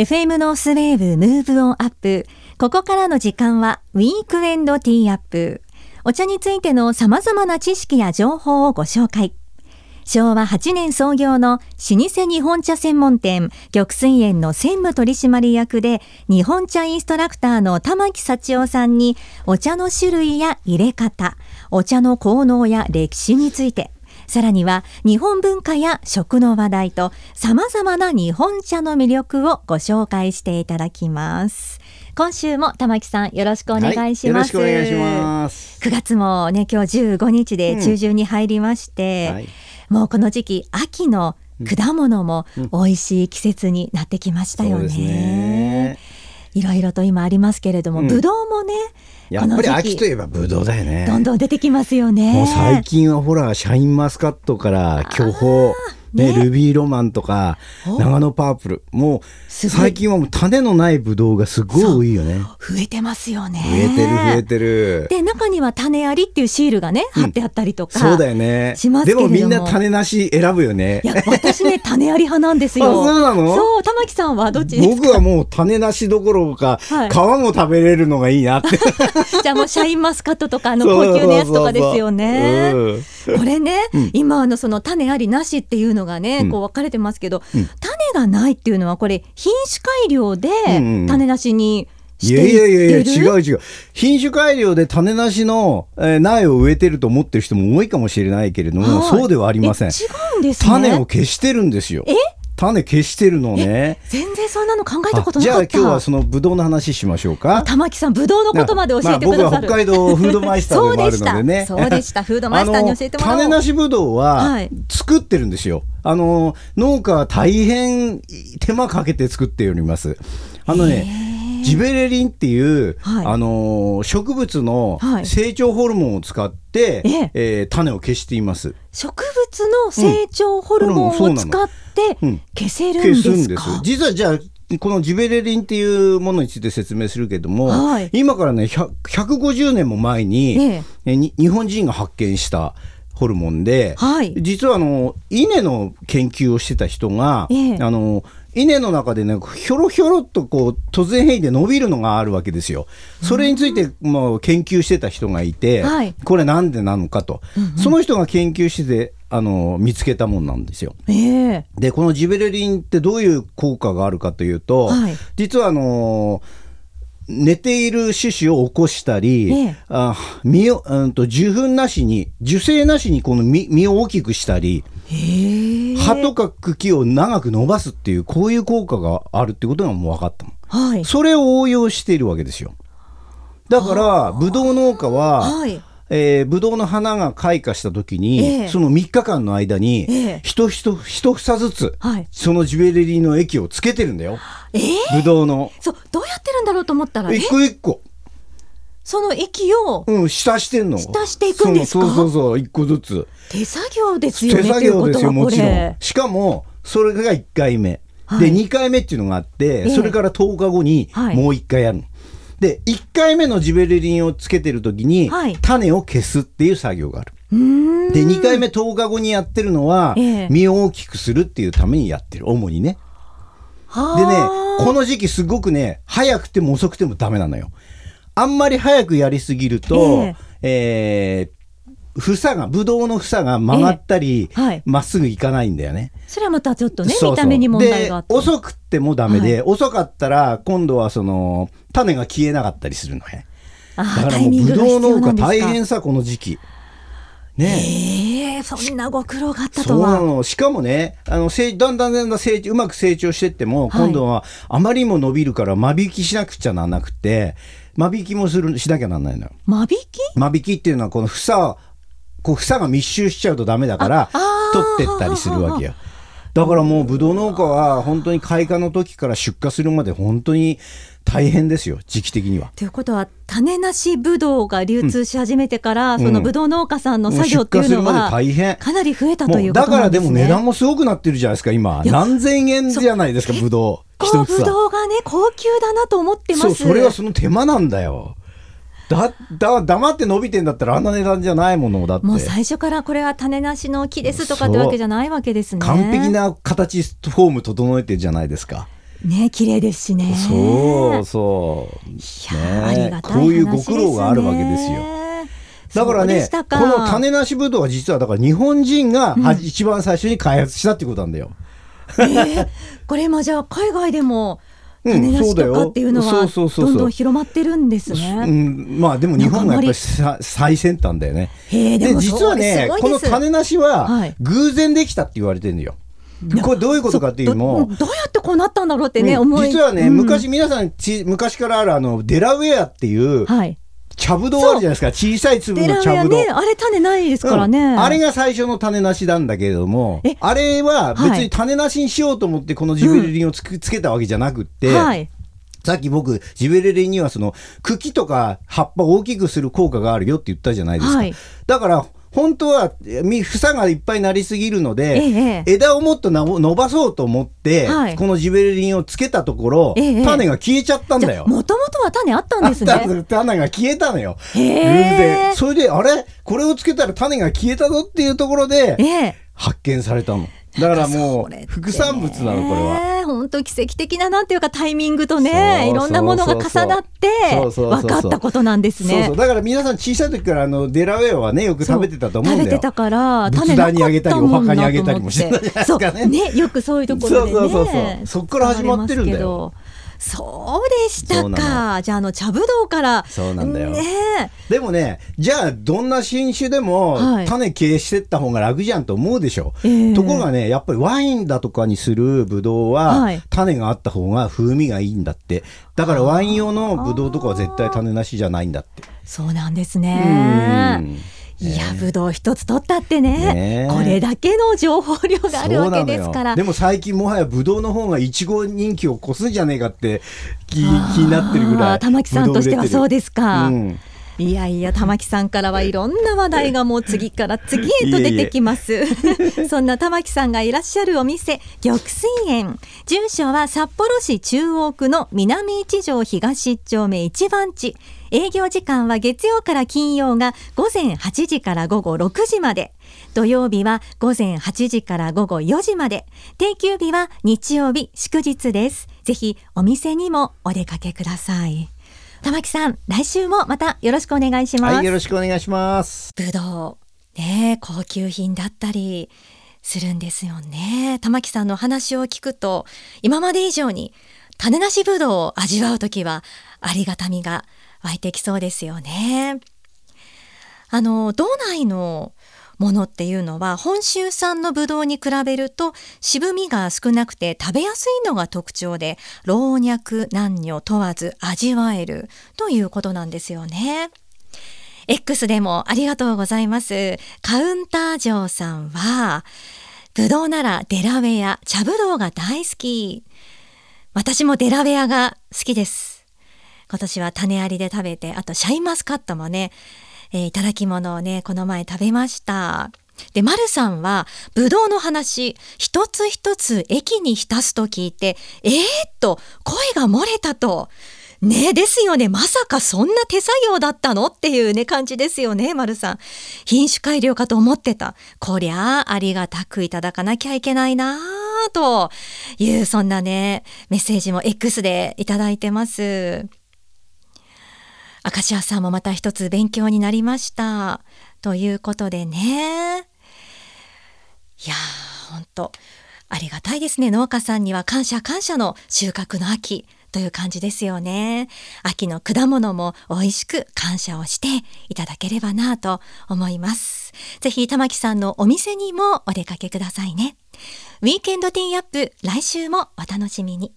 FM ノースウェーブ Move On Up。ここからの時間は Weekend Tea Up。お茶についての様々な知識や情報をご紹介。昭和8年創業の老舗日本茶専門店、玉水園の専務取締役で、日本茶インストラクターの玉木幸男さんに、お茶の種類や入れ方、お茶の効能や歴史について、さらには日本文化や食の話題と様々な日本茶の魅力をご紹介していただきます。今週も玉木さんよろしくお願いします。はい、よろしくお願いします。9月もね今日15日で中旬に入りまして、うんはいもうこの時期秋の果物も美味しい季節になってきましたよね。そうですねいろいろと今ありますけれども、うんぶどうもねやっぱり秋といえばブドウだよね。どんどん出てきますよね。もう最近はほらシャインマスカットから巨峰ねねルビーロマンとかお長野パープルもう最近はもう種のないブドウがすごい多いよね。増えてますよね。増えてる増えてる。で中には種ありっていうシールがね貼ってあったりとか、そうだよね。しますでもみんな種なし選ぶよねい。や私ね種あり派なんですよ。あそうなの？そう玉木さんはどっち。僕はもう種なしどころか、はい皮も食べれるのがいいなって。じゃあもうシャインマスカットとかあの高級なやつとかですよね。うんこれね、今あのその種ありなしっていうのがね、うん。こう分かれてますけど、種がないっていうのはこれ品種改良で種なしにしいてやいやいやいや。違う違う。品種改良で種なしの、えー苗を植えてると思ってる人も多いかもしれないけれども、はい。そうではありません。え違うんですね。種を消してるんですよ。え？種消してるのね全然そんなの考えたことあじゃあなかった。今日はそのブドウの話しましょうか玉木さん、ぶどうのことまで教えてくださる。まあ僕は北海道フードマイスターでもあるのでねそうでした。そうでした。フードマイスターに教えてもらおう。種なしぶどうははい作ってるんですよ。あの農家は大変手間かけて作っております。あのねジベレリンっていう、はい。あの植物のはい。成長ホルモンを使って、ええ。えー種を消しています。植物の成長ホルモンを使ってうん。消せるん消ですすんです。か。。実はじゃあこのジベレリンっていうものについて説明するけども、はい。今からね100 150年も前に、ええ。えに日本人が発見したホルモンで、はい。実はあの稲の研究をしてた人が、ええ。あの稲の中でねひょろひょろっとこう突然変異で伸びるのがあるわけですよ。それについてもう研究してた人がいて、はい。これなんでなのかと、その人が研究しててあの見つけたもんなんですよ。ええ。でこのジベレリンってどういう効果があるかというと、はい。実はあの寝ている種子を起こしたり、ええ。あ実を、うん、と受粉なしに受精なしにこの実実を大きくしたりへえ葉とか茎を長く伸ばすっていうこういう効果があるってことがもう分かったの。はい。それを応用しているわけですよ。だからブドウ農家は、はい。えー、ブドウの花が開花した時に、ええその3日間の間に、ええ一房ずつ、はいそのジュエリーの液をつけてるんだよ。ええブドウの。そうどうやってるんだろうと思ったら、え一個一個。その液をうん、浸してんの。浸していくんですか？そうそうそう一個ずつ。手作業ですよ手ね。作業ですよ、もちろんれ。しかも、それが1回目。はいで、2回目っていうのがあって、ええそれから10日後にはいもう1回やるの。で、1回目のジベレリンをつけてる時に、はい種を消すっていう作業がある。で、2回目10日後にやってるのは、ええ実を大きくするっていうためにやってる、主にね。はでねあ、この時期すごくね、早くても遅くてもダメなのよ。あんまり早くやりすぎると、ええ。ー房が、ブドウの房が曲がったり、ええ。はい。まっすぐいかないんだよね。それはまたちょっとね見た目に問題があってで、遅くってもダメで、遅かったら、今度はその、種が消えなかったりするのね。あだからもう、ブドウ農家大変さ、この時期。ね。ええそんなご苦労があったそとは。うなの。しかもね、あの、成だんだんだんだん成長、うまく成長してっても、はい。今度はあまりにも伸びるから間引きしなくちゃならなくて、間引きもする、しなきゃなんないのよ。間引き？間引きっていうのは、この房、こう房が密集しちゃうとダメだから取ってったりするわけよ。だからもう、ブドウ農家は、本当に開花の時から出荷するまで、本当に大変ですよ、時期的には。ということは種なしブドウが流通し始めてから、そのブドウ農家さんの作業っていうのはで大変。かなり増えたともいううこだからとなんでね。ですも値段もすごくなってるじゃないですか、今。何千円じゃないですか、ブドウ。こう一房ブドウがね高級だなと思ってます。そう、それはその手間なんだよ。だ、だ、黙って伸びてんだったらあんな値段じゃないものだって。もう最初からこれは種なしの木ですとかってわけじゃないわけですね。完璧な形、フォーム整えてるじゃないですか。ね綺麗ですしねそうそうねこういうご苦労があるわけですよだからねこの種なしぶどうは実はだから日本人が、うん、一番最初に開発したってことなんだよ。えー、これもじゃあ海外でも種なしとかっていうのはどんどん広まってるんですね。うん、まあでも日本がやっぱり最先端だよね。で実はねこの種なしは偶然できたって言われてるのよ。これどういうことかっていうのどうやってこうなったんだろうってね、うん、思い。実はね、うん、昔皆さんち昔からあるあのデラウェアっていう、はい、茶ぶどうあるじゃないですか。小さい粒の茶ぶどう、ね、あれ種ないですからね、うん、あれが最初の種なしなんだけれどもあれは別に種なしにしようと思ってこのジベレリンをつ,、つけたわけじゃなくって、はい。さっき僕、ジベレリンにはその茎とか葉っぱを大きくする効果があるよって言ったじゃないですか。はい、だから、本当は房がいっぱいになりすぎるので、ええ、枝をもっと伸ばそうと思って、はい、このジベレリンをつけたところ、え、種が消えちゃったんだよ。もともとは種あったんですね。種が消えたのよ。偶然。それで、あれ？これをつけたら種が消えたぞっていうところで、発見されたの。だからもう副産物なのこれは。本当奇跡的ななんていうかタイミングとねいろんなものが重なって分かったことなんですね。だから皆さん小さい時からあのデラウェアはねよく食べてたと思うんだよ。食べてたから種壇にあげたりお墓にあげたりもしてたじゃないですかね。ねよくそういうところでね。そうそうそうそっから始まってるんだよ。そうでしたか。じゃあ、あの、茶ぶどうから。そうなんだよ。ね、でもね、じゃあ、どんな品種でも、種消してった方が楽じゃんと思うでしょ。はい、ところがね、やっぱりワインだとかにするぶどうは、はい、種があった方が風味がいいんだって。だからワイン用のぶどうとかは絶対種なしじゃないんだって。そうなんですね。いや、ぶどう一つ取ったってね、ね。これだけの情報量があるわけですから。でも最近もはやぶどうの方がいちご人気を越すんじゃねえかって気気になってるぐらい。玉木さんとしてはそうですか。うん。いやいや玉木さんからはいろんな話題がもう次から次へと出てきます。そんな玉木さんがいらっしゃるお店玉水園住所は札幌市中央区の南一条東一丁目一番地営業時間は月曜から金曜が午前8時から午後6時まで土曜日は午前8時から午後4時まで定休日は日曜日祝日ですぜひお店にもお出かけください玉木さん、来週もまたよろしくお願いします。はい、よろしくお願いします。ぶどう、ね、高級品だったりするんですよね。玉木さんの話を聞くと、今まで以上に種なしぶどうを味わうときはありがたみが湧いてきそうですよね。あの、道内のものっていうのは本州産のブドウに比べると渋みが少なくて食べやすいのが特徴で老若男女問わず味わえるということなんですよね。X でもありがとうございます。カウンター嬢さんは、ブドウならデラウェア、茶ブドウが大好き。私もデラウェアが好きです。今年は種ありで食べて、あとシャインマスカットもね、えー、いただき物をね、この前食べました。で、丸さんは、ぶどうの話、一つ一つ駅に浸すと聞いて、えー、っと、声が漏れたと。ねですよね。まさかそんな手作業だったのっていうね、感じですよね、丸さん。品種改良かと思ってた。こりゃあ、ありがたくいただかなきゃいけないなという、そんなね、メッセージも X でいただいてます。明石家さんもまた一つ勉強になりました。ということでね。いやー、ほんと、ありがたいですね。農家さんには感謝感謝の収穫の秋という感じですよね。秋の果物も美味しく感謝をしていただければなと思います。ぜひ玉木さんのお店にもお出かけくださいね。ウィーケンドティーアップ来週もお楽しみに。